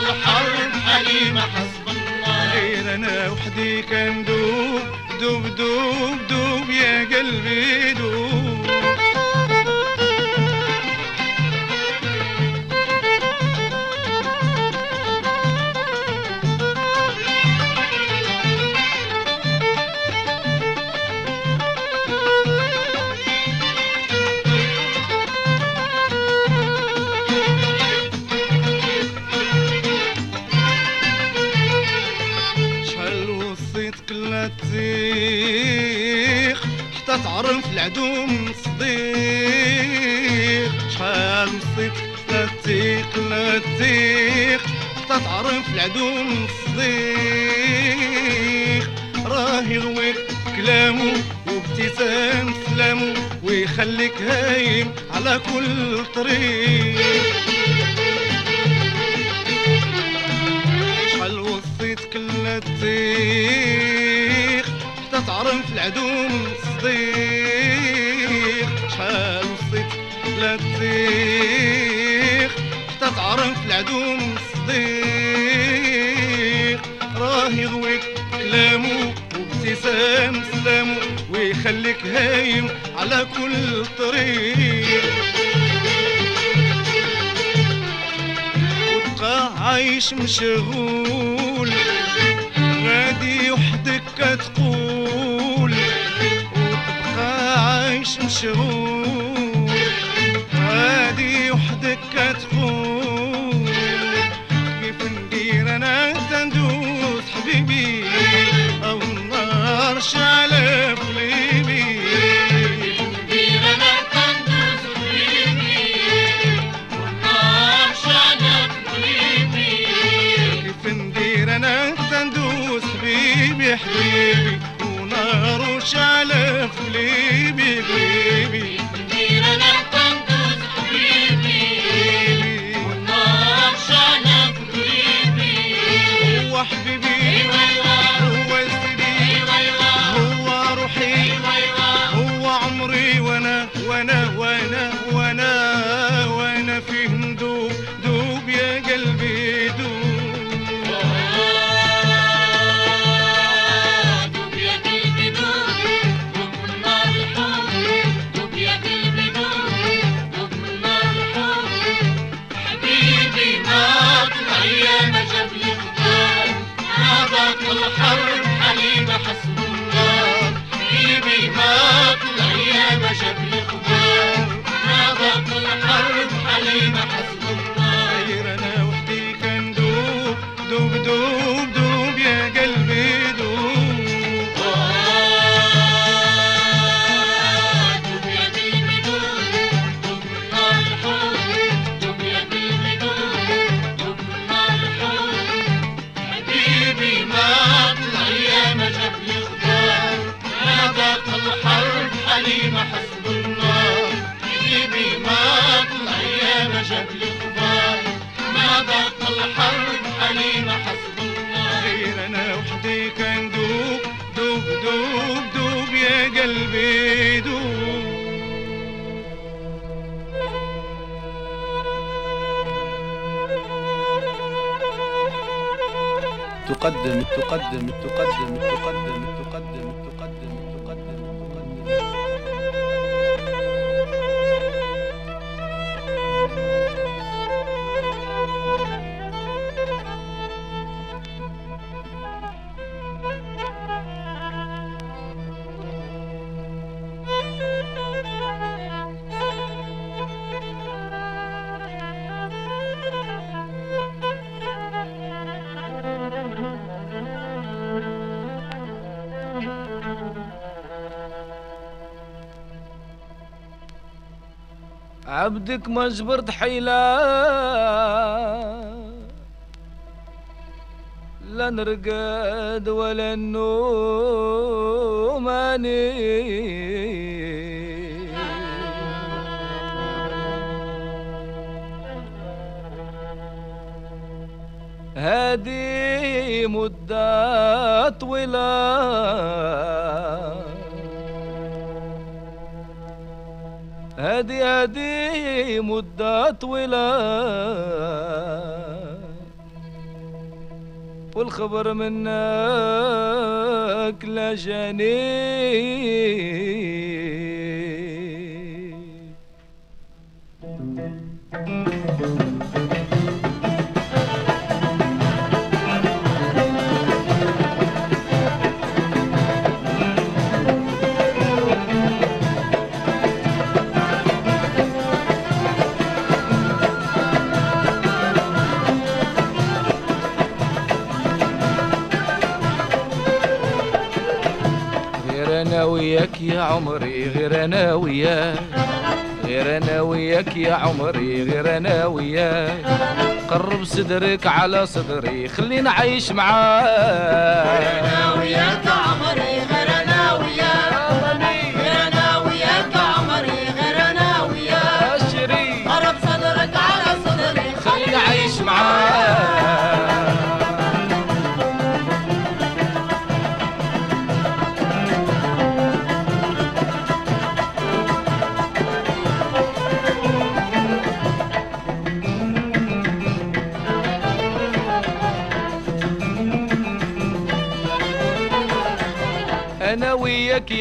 الحرب حليمة حسب الله أنا وحدي كندوب دوب دوب دوب يا قلبي دوب. معدوم صديق شحال لا لتيق حتى تتعرف العدوم صديق راه يغويك كلامه وابتسام سلامه ويخليك هايم على كل طريق. شحال وصيتك لتيق حتى تعرف العدوم الصديق الصديق تتعرف العدو من الصديق راه يضويك كلامو وابتسام سلامو ويخليك هايم على كل طريق. وتبقى عايش مشغول नफली تقدم تقدم تقدم تقدم عبدك ما جبرت لا نرقد ولا النوم أني هادي مدة طويلة. هادي هادي مدة طويلة. والخبر منك لا جاني عمري غير أنا وياك غير أنا وياك يا عمري غير أنا وياك قرب صدرك على صدري خلينا عايش معاك. أنا وياك عمري.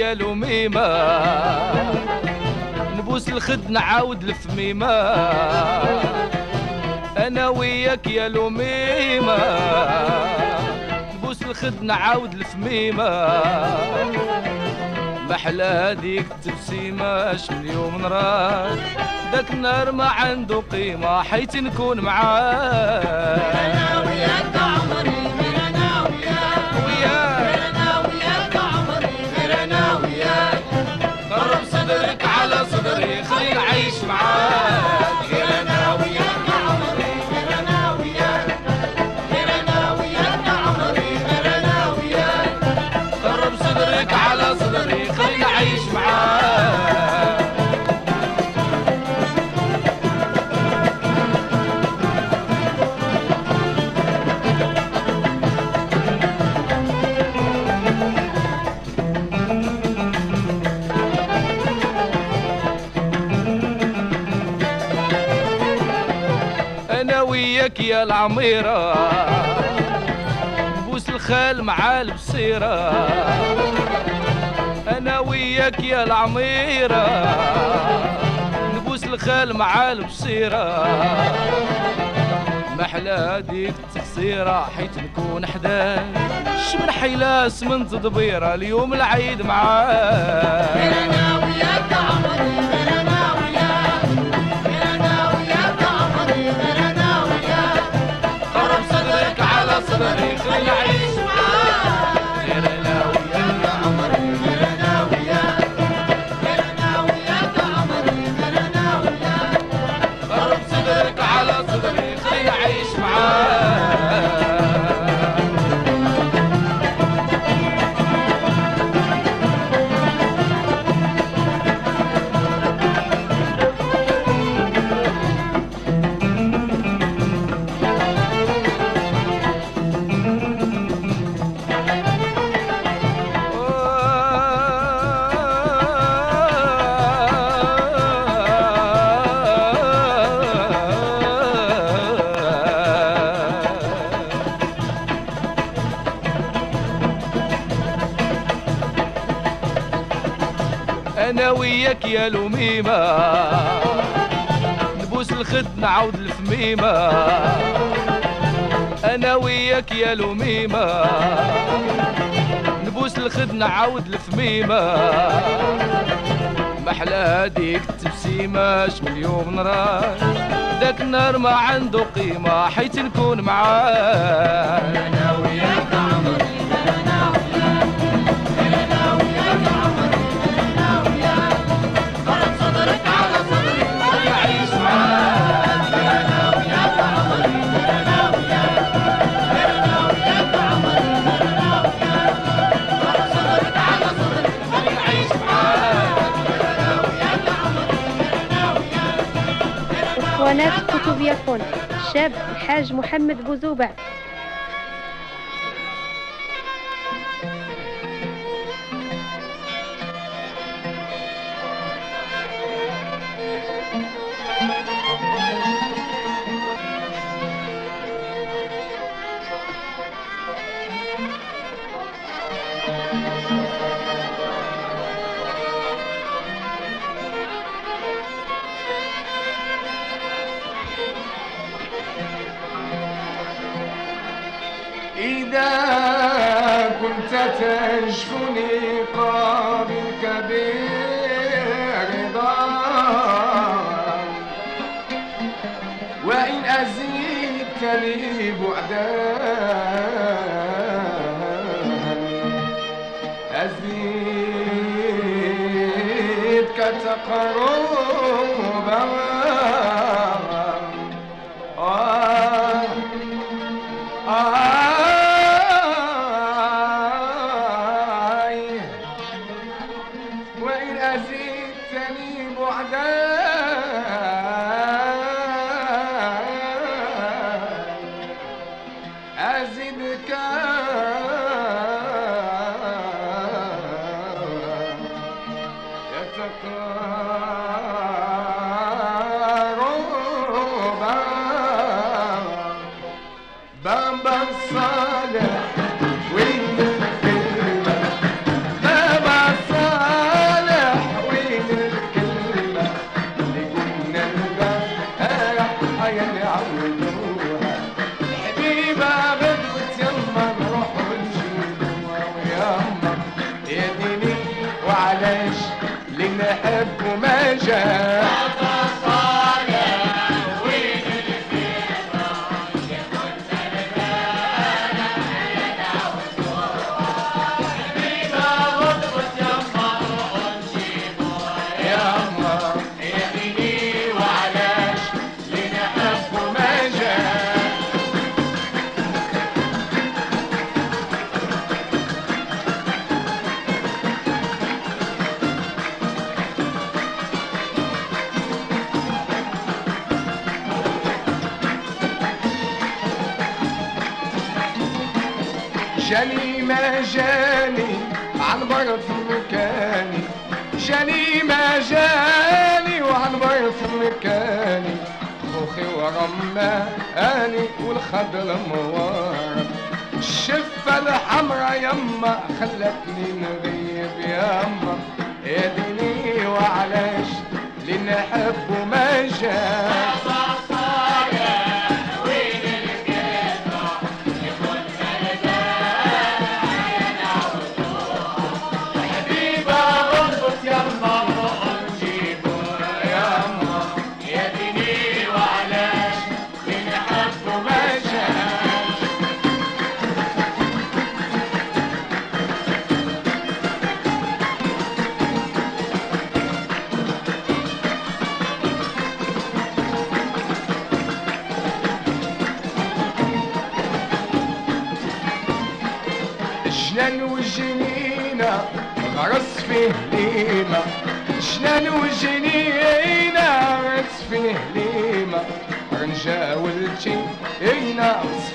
يا لميمة نبوس الخد نعاود الفميمة أنا وياك يا لميمة نبوس الخد نعاود الفميمة محلى هذيك التبسيمة من يوم نراك داك النهار ما عنده قيمة حيت نكون معاك أنا وياك عمري غير أنا وياك. وياك. العميرة. نبوس الخال مع البصيرة أنا وياك يا العميرة. نبوس الخال مع البصيرة محلى هاديك التقصيرة حيت نكون حداك شمن حيلاس من تدبيرة اليوم العيد معاك Sabadell, Sabadell. أنا وياك يا لميمة. نبوس الخد نعود الفميمة. أنا وياك يا لميمة. نبوس الخد نعود الفميمة. محلى هاديك التبسيمه شكون اليوم نراك داك النهار ما عنده قيمة حيت نكون معاك أنا وياك. كوبيا فون شاب الحاج محمد بوزوبع. أنت تشفني قابلك برضا وإن أزيدتني بعدا. أزيدك تقربا.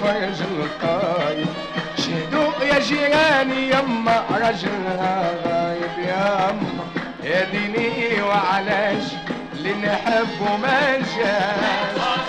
فرج القايد شهدوا يا جيراني يما رجلها غايب يما يا ديني وعلاش اللي نحبه ما جاش.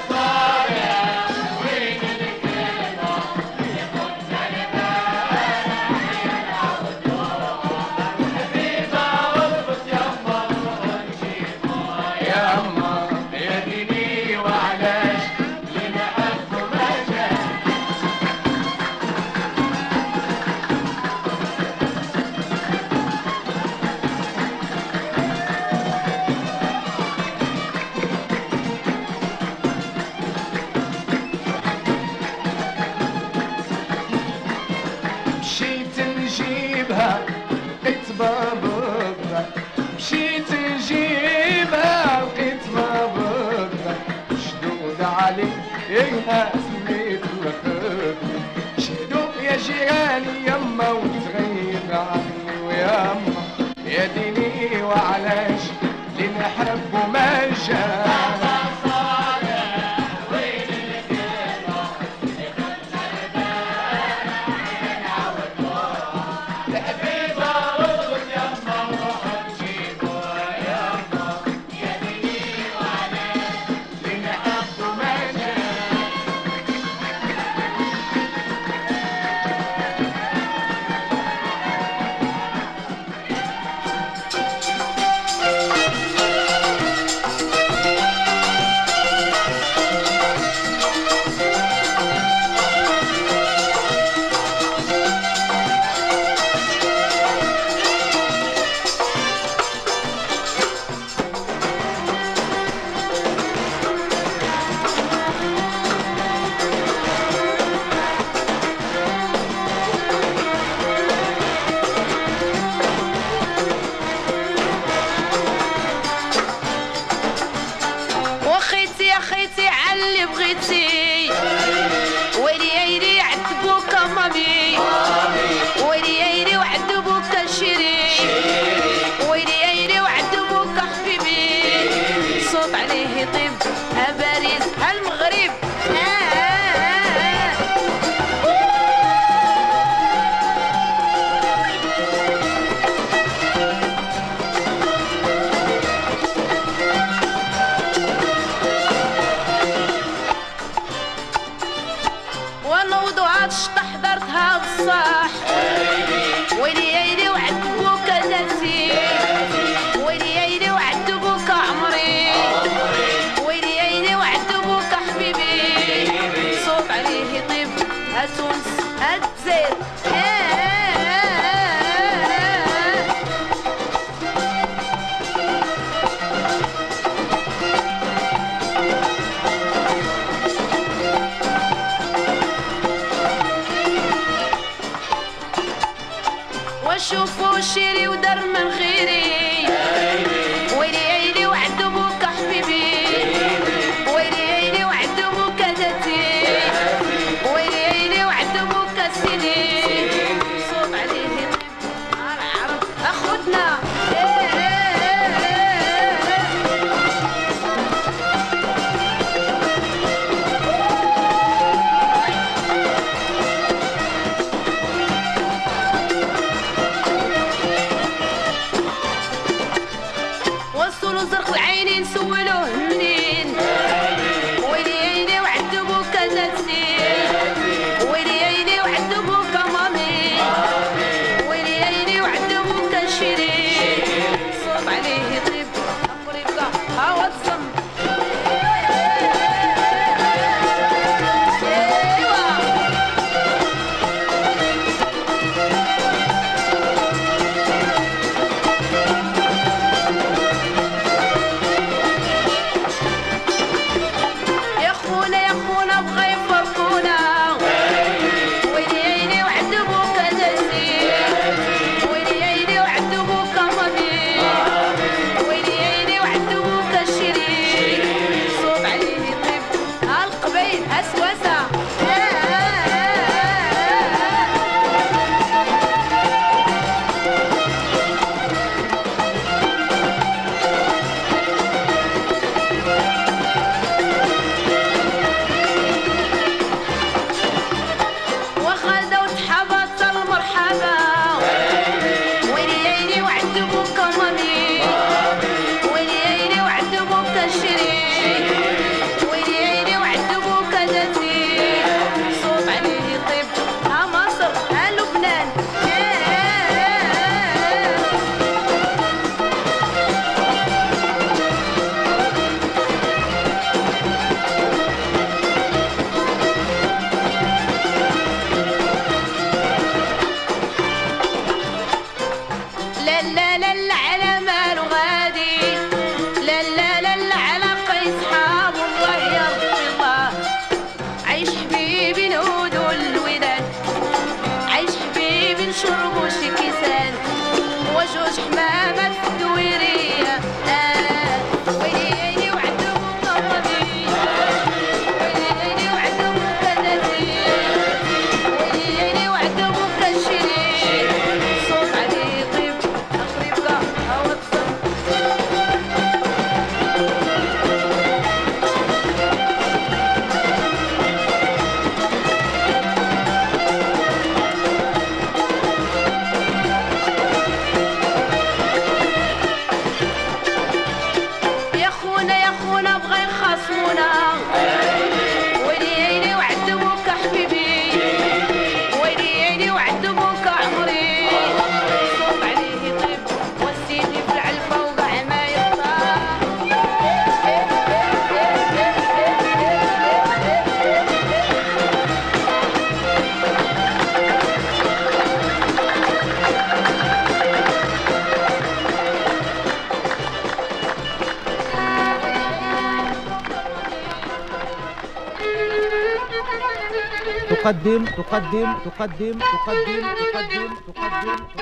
تقدم تقدم تقدم تقدم تقدم تقدم. تقدم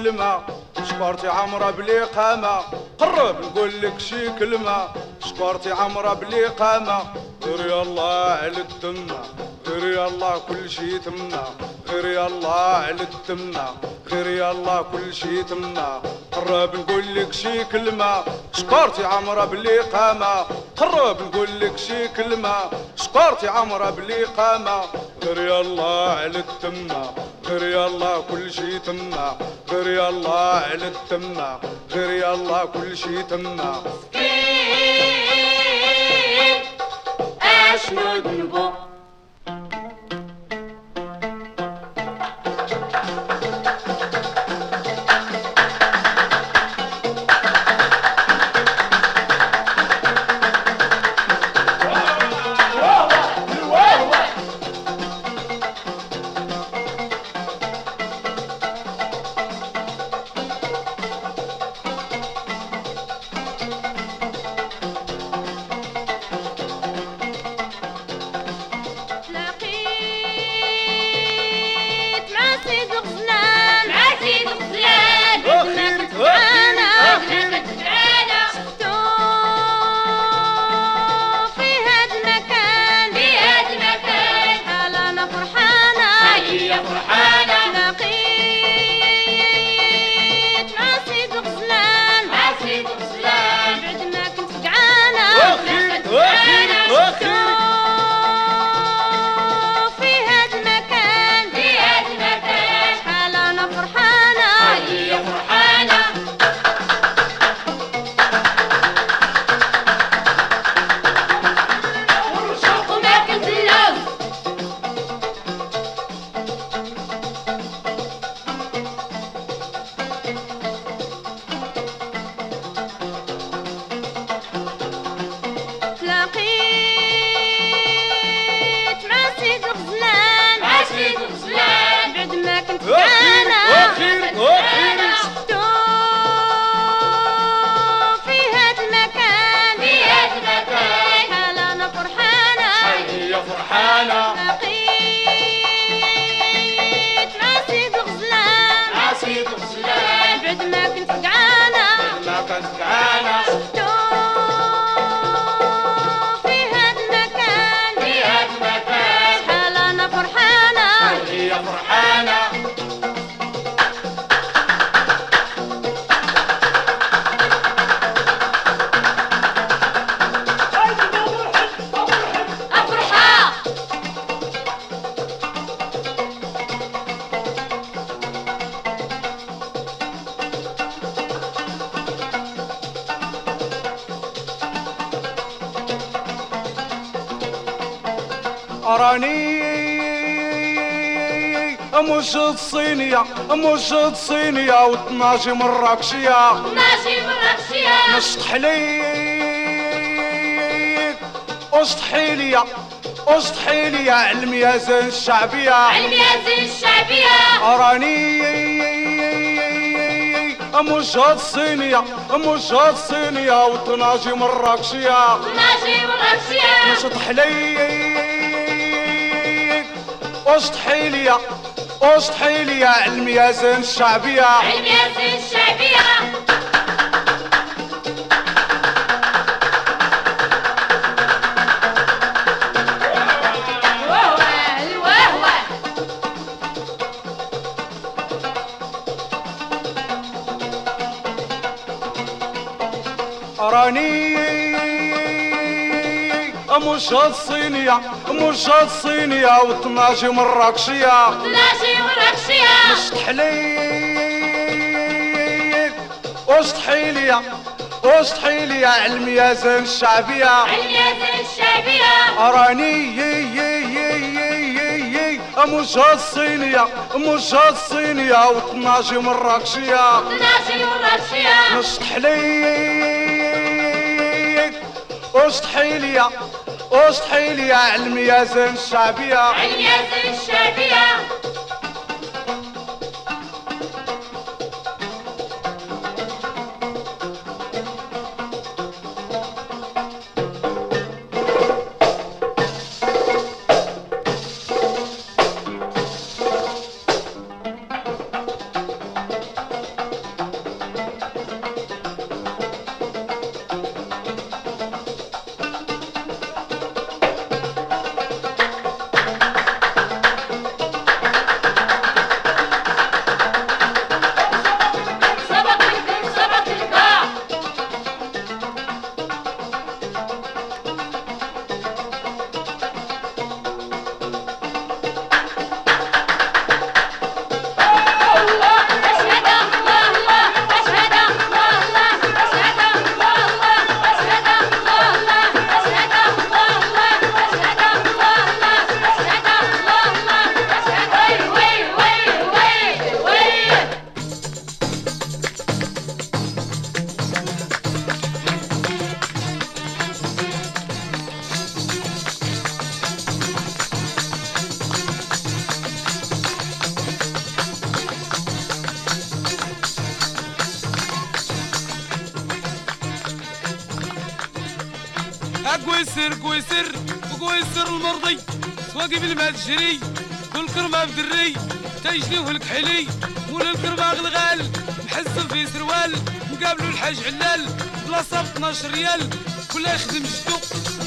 كلمة شكرتي عمرة بلي قامة. قرب نقول لك شي كلمة شكرتي عمرة بلي قامة. غير يلا على الدمة غير يلا كل شي تمة. غير يلا على الدمة غير يلا كل شي تمة. قرب نقول لك شي كلمة شكرتي عمرة بلي قامة. قرب نقول لك شي كلمة شكرتي عمرة بلي قامة. غير يلا على الدمة غير يلا كل شي تمة. غير يلا على الدمة غير يلا كل شي تمة راني مش الصينية مش الصينية وطناجي مراكشية ماشي مراكشية نشطح ليك اشطحي ليا اشطحي ليا الميازان الشعبية. الميازين الشعبية. راني مش الصينية مش الصينية وطناجي مراكشية ماشي مراكشية نشطح ليك اشطحي ليا اشطحي ليا على الميازان الشعبية الميازين مش الصينية مش الصينية وطناجي مراكشية طناجي مراكشية حليك وسطحيلية وسطحيلية علمية زين الشعبية؟ الميازن الشعبية. راني مش الصينية مش الصينية وطناجي مراكشية طناجي مراكشية نصح ليك وسطحيلية وسطحيلية علمية زين الشعبية. الميازن الشعبية. 12 ريال كلها يخدم جدو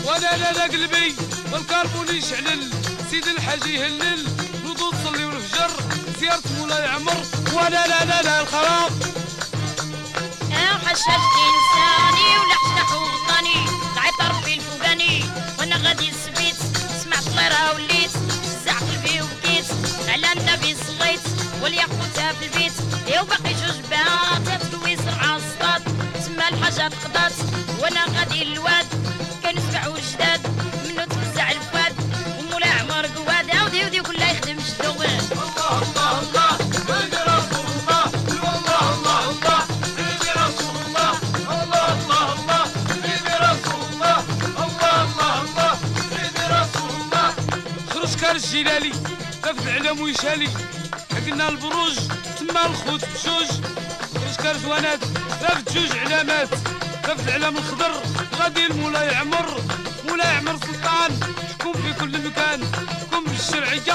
وأنا لا لا قلبي والكربون يشعلل سيد الحاج يهلل نوضو تصلي والفجر. زيارة مولاي عمر. وأنا لا لا لا الخراب. العطر في الفوقاني. وأنا غادي سبيت سمعت طليرة وليت. فزع قلبي وبكيت. على النبي صليت. والياقوتها في البيت. يا وباقي جوج بنات تدوي سرعة الصطاد تما تقضات وأنا غادي للواد كانوا سبع وجداد منو تفزع الفؤاد ومولا عمر قواد. عاودي ودي كلها يخدم جدو. خرج كار الجلالي لف العلم ويشالي. حقنا البروج تما الخوت بجوج. خرج كار زوانات لف جوج علامات. لف العلم الخضر غادي المولاي عمر. مولاي عمر سلطان حكم في كل مكان؟ حكم بالشرعية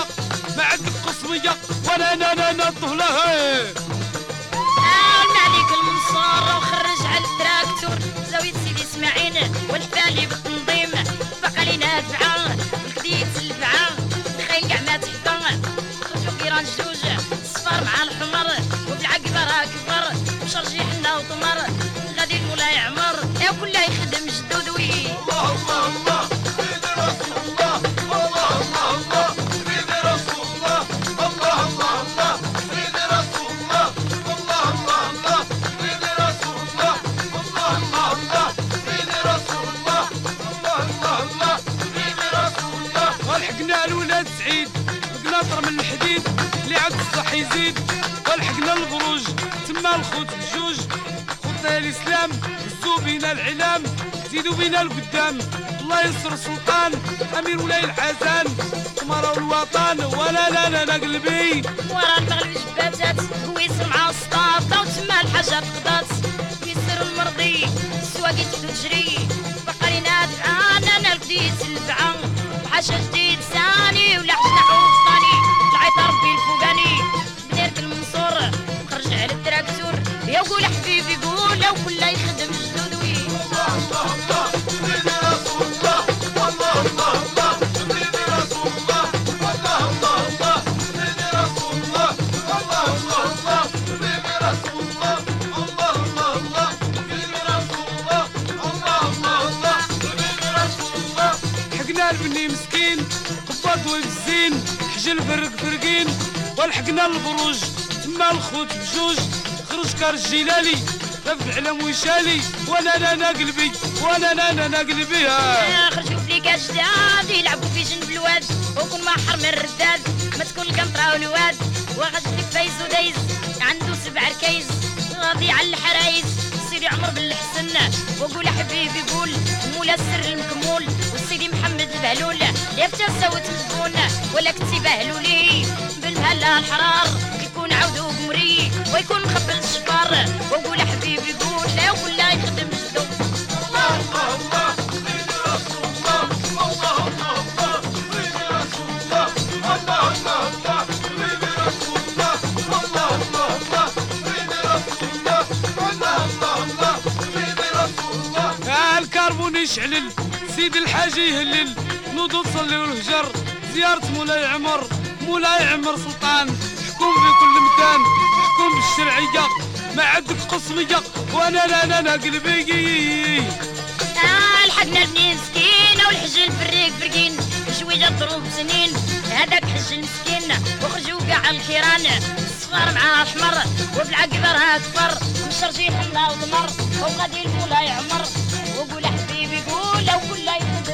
ما عندك قسمية ولا أنا أنا أنا الطهلة قلنا عليك المنصور وخرج على التراكتور. زاوية سيدي إسماعيل والفالي بالتنظيم. بقى لينا دفعة والكديت الفعة الخيل كاع ما تحفى خرجوا كيران جوج كلها يخدم جدود وي ولحقنا الولاد سعيد بقناطر من الحديد اللي عاد الصح يزيد. ولحقنا البروج تما الخوت بينا العلام زيدوا بينا القدام. الله ينصر سلطان أمير ولاي الحسن امراء الوطن ولا لا لا لا قلبي. ورا المغرب مع السطاطة وتما الحاجة تقضات ويسر المرضي السواقي تحدو تجري بقى لينا دفعة أنا الكديت الفعة وحاشا جديد ثاني ولا حشنا حوفطاني العيط ربي الفوقاني. بديرة المنصور خرج على التراكتور. يا قول حبيبي قول كله يخدم جدود وي مسكين قباط والزين حجل فرق فرقين ولحقنا البروج تما الخوت بجوج خرج كار الجلالي رفع علم ويشالي وأنا أنا قلبي وأنا أنا أنا قلبي ها. خرجوا في ليكاج جداد يلعبوا في جنب الواد وكون ما حرم الرداد ما تكون القنطرة والواد. وغاش في فايز ودايز عنده سبع ركايز غادي على الحرايز. سيدي عمر بالحسن وقول حبيبي قول مولا السر المكمول. وسيدي محمد البهلول ليفتا سوت الزبون ولا كنتي بهلولي بالمهلة الحرار يكون عودو قمري ويكون مخبل الشفار. وقول يشعلل سيد الحاج يهلل. نوضو تصلي والهجر زيارة مولاي عمر. مولاي عمر سلطان حكوم في كل مكان؟ حكوم بالشرعية ما عندك قسمية وأنا لا أنا أنا قلبي آه لحقنا البنين مسكين والحج الفريق فرقين شوية ضروب سنين. هذاك حج المسكين وخرجوا كاع الكيران الصغار مع أحمر وبالعقب راه كفر. مشرجي حنا وضمر وغادي المولاي عمر وقول حبيبي قول كل لا يخدم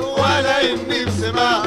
ولا إني بسما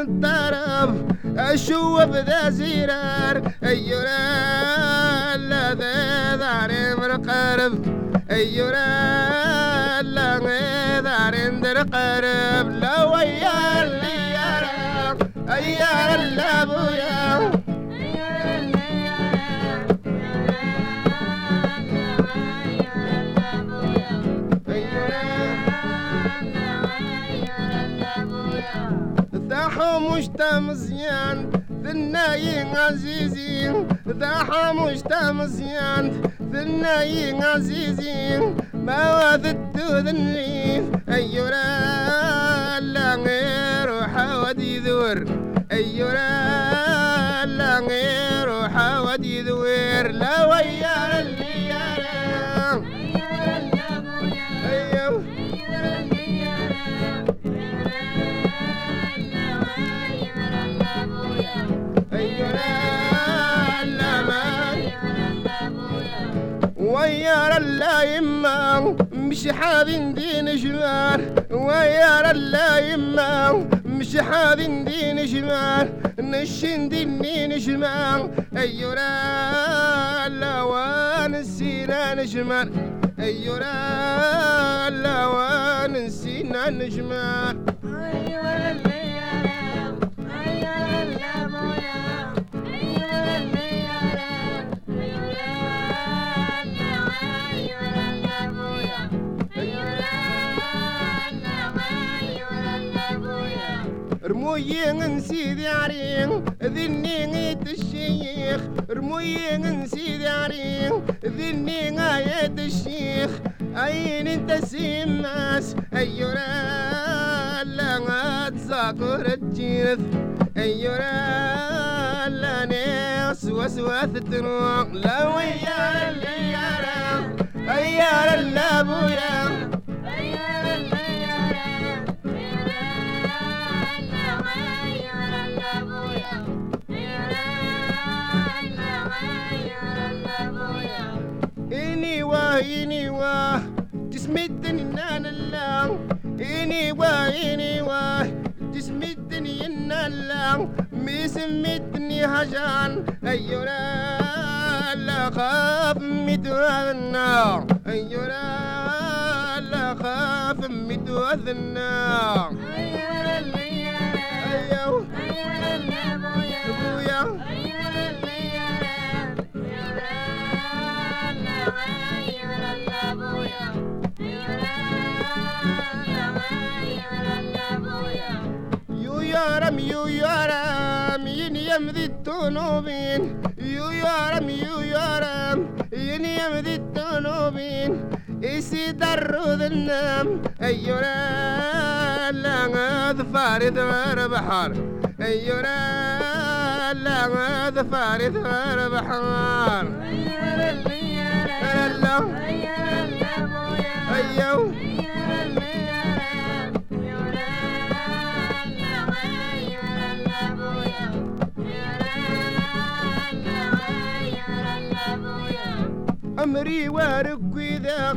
الطرف أشوف ذا زرار ايورا لا ذا دار مرقرب. ايورا لا دار مرقرب لا ويا اللي يرى ايار لا ذا مشتا مزيان ثناي عزيزي ذا مشتا مزيان ثناي عزيزي ما وذدت ذني أيورا لا غير حودي ذور. أيورا لا غير حودي ذور. لا ويا ويا لا يما مش حاذين دين جمال ويا لا يما مش حاذين دين جمال نشين دين جمال. أيورا لا ونسينا نجمال أيورا لا ونسينا نجمال رموين سيدي عرين ذني الشيخ رموين سيدي عرين ذني آية الشيخ أين انت سيماس أيورا لا تساقر الجيث أيورا لا ناس وسواث التنوق لا ويا اللي يرى أيار اللابويا إني وإني و تسمدني نان الله إني وإني و تسمدني إن الله مسمدني هجان أيورا لا خاف متوذنا أيورا لا خاف متوذنا أيوه أبويا يو يارم ين يمذي التنوبين يو يارم يو يارم ين يمذي التنوبين إسي درو ذنام أيورا لا ظفار ثمار بحر أيورا لا ظفار ثمار بحر الله أيوه أمري وارق ذاق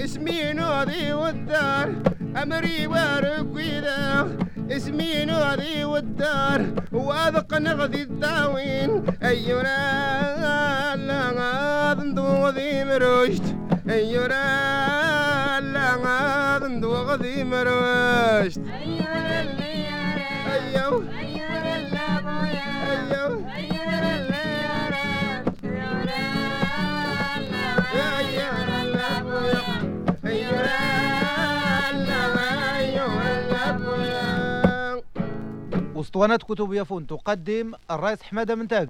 اسمي نوضي والدار. أمري وارق ذاق اسمي نوضي والدار. وأذق نغذي الداوين أيورا لا غاض ندوغذي مروشت أيورا لا غاض ندوغذي مروشت أيوه أيوه اسطوانة كتب يافون تقدم الرئيس حمادة منتاج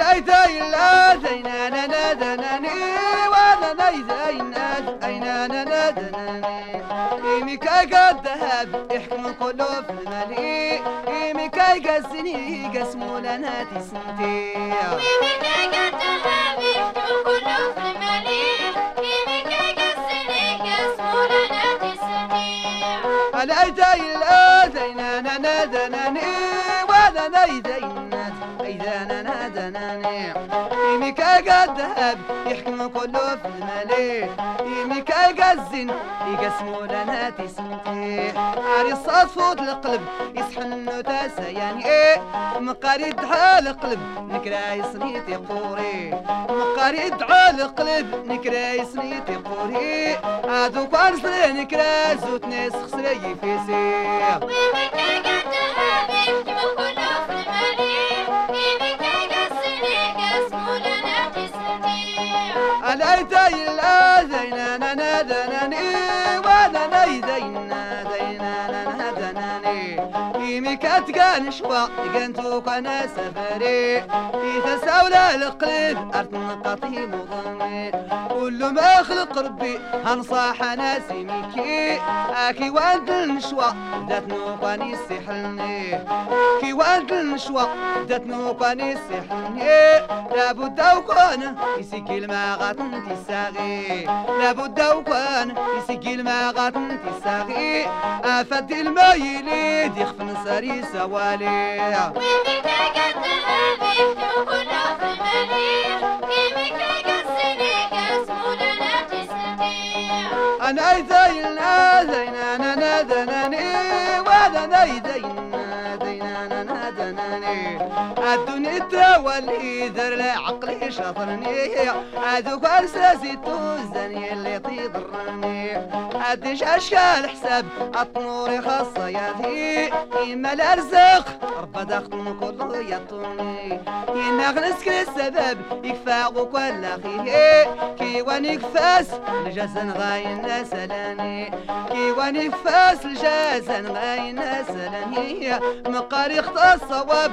عليتا إلا زينا نادناني وانا نيزينا أين نادناني إيمي كاي قد ذهب يحكم كله في المالي إيمي كاي قسني قسمو لنا تسنتي. عليتا إلا زينا نادناني وانا نيزينا إذا نادناني إيمي كاي قد ذهب يحكم كله في المالي إيمي كاي قزن يقسمو لنا تسنتي عاري الصوت فوت القلب يسحن تاسا يعني إيه؟ مقاري دعا القلب نكرا يصنيتي قوري مقاري دعا القلب نكرا يصنيتي قوري عادو كان صري نكرا زوت ناس خسري في سير عليتا كاتقان شوا قنتو كان سفري. إذا ساولا القلب أرت نقطي مضمي كل ما خلق ربي هنصاح ناسي ميكي. أكي وأنت النشوى ذات نوقاني سحلني كي وأنت النشوى ذات نوقاني سحلني لابد وكون يسكي الماغات انتي ساغي. لابد وكون يسكي الماغات انتي ساغي. افد المايليد يخفن ساري سوالي. أنا ايدينا زينا أنا دناني وانا نيدينا دينا أنا دناني الدنيا تولي ذر عقلي شاطرني هذوك أرساسي توزني اللي تضرني. اديش أشكال حساب الطنوري خاصة يدي إما الأرزاق ربا داخل كله يطوني. إنا غنسكن السبب يكفاق ولا خيه كي واني كفاس الجزن غاين سلاني كي واني كفاس الجزن غاين سلاني مقاري خطا الصواب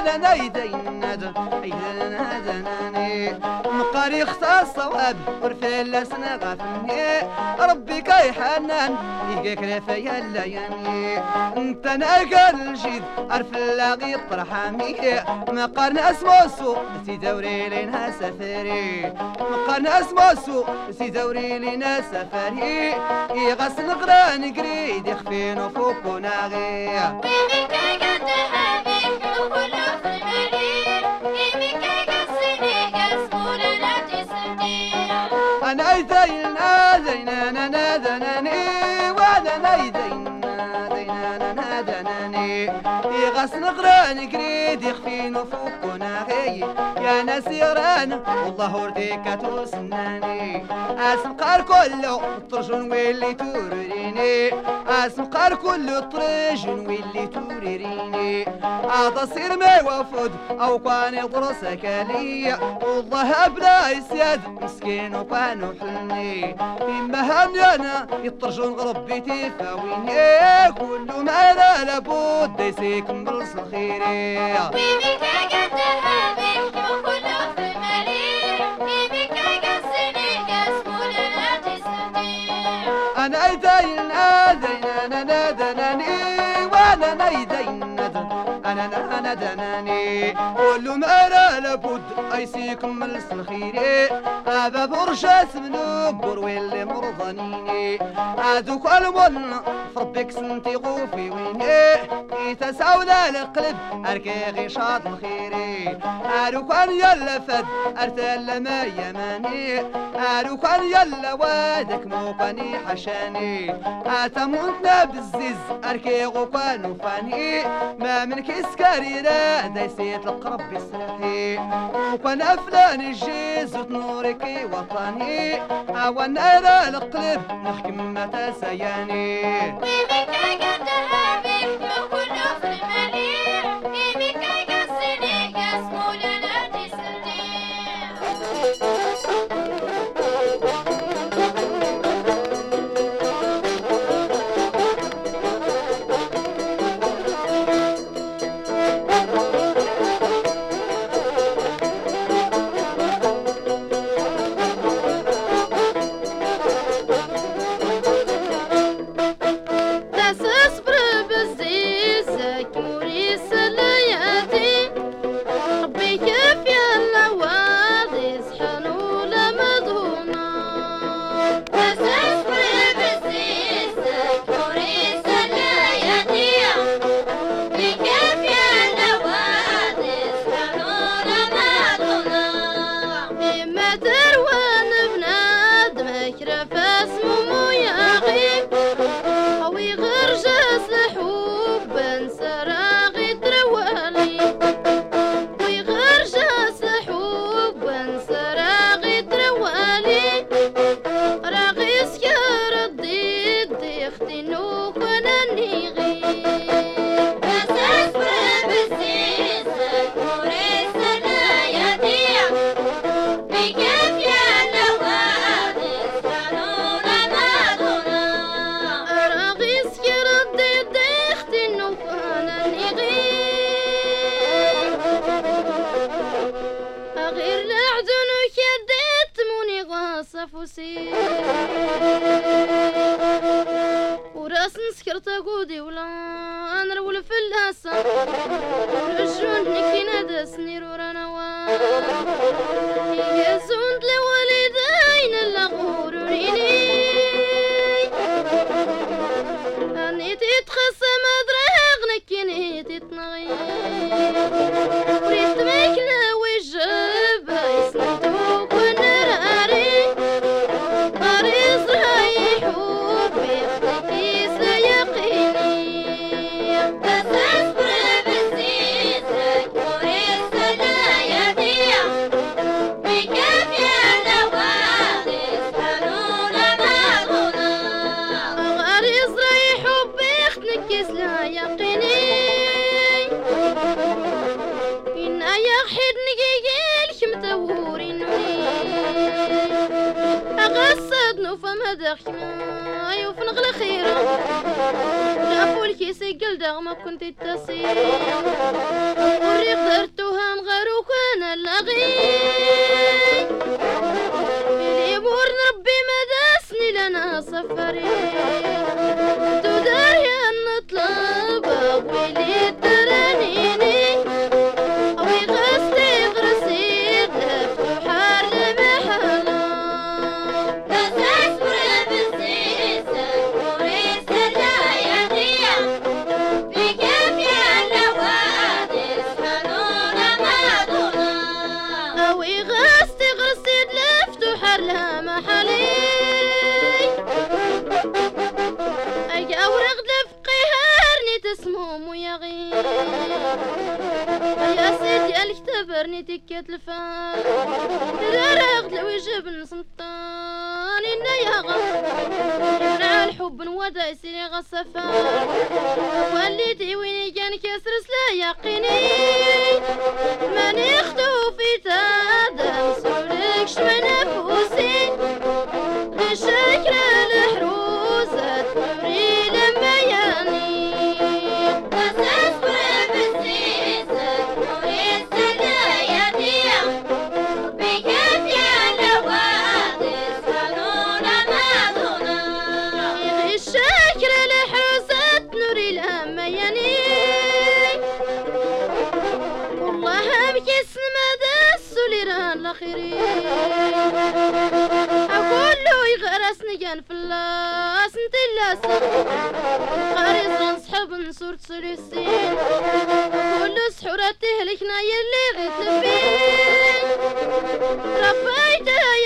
نيدينا ايدينا ذناني مقاري خطا الصواب والفلاس نغفلني ربي كاي حنان يقيك رفايا اللياني انت ناقل الجيد عرف اللاغي طرحامي مقارن اسمو سو سي دوري لنا سفري مقارن اسمو سو سي دوري لنا سفري يغس نقران قريد يخفين فوق وناغي زينا أنا ذناني وانا نيدينا دينا أنا ذناني يغس نقران قريد يخفين فوق وناغي يا ناس يران والله ورديك توسناني أسمقار كله طرجون ويلي توريني. أسمقار كله طرجون ويلي توريني. هذا صير ما يوفد أو كان يضرسك لي. والله بلا يسياد مسكين وكان حلني. إما هم أنا يطرجون ربي تفاويني. كل ما لا لابد يسيكم برس الخيري أنا Johnny. ولو مرا لابد أيسيكم من الخيري ابا برشا سمنوب ورويلي مرضانيني هادوك المن فربك سنتي غوفي ويني يتساو القلب أركي غيشاط الخيري اروك أن يلا فد ارتل ما يماني. اروك أن يلا وادك موقني حشاني. اتمنتنا بالزيز أركي غوكا وفاني. ما من كيس كاريرا دايسيت تلقى ربي الساحي وأنا فلان الجيز وتنورك وطني. وأنا أنا القلب نحكم متى سياني فوسي وراس نسكر تاقودي ولا نرول في الهاسة ورجوني كي نادسني رورا نوان يا زوج kun titasing غصفا. والدي وين كان كسر سلا يقيني. ماني خطو في تادم سولك شمن نفوسي. بشكل الحروزة توريلي قاريز نصحب نصورة سلسين كل سحورة تهلكنا يلي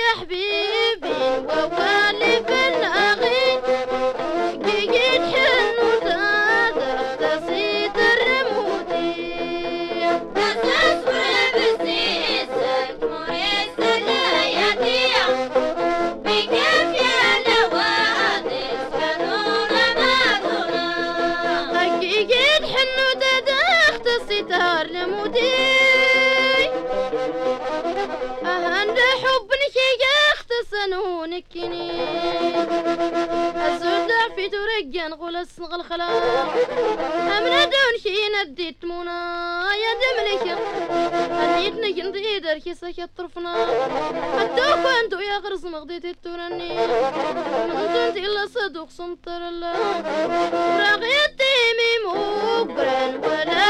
يا حبيبي ترجع نقول الصغ الخلاق. أمنا دون شي نديت مونا يا دملك هنيتنا كنت إيدر كيسا كطرفنا حتى كنتو يا غرز مغديت التورني من كنت إلا صدوق سمطر الله. راغي التيمي مقرن ولا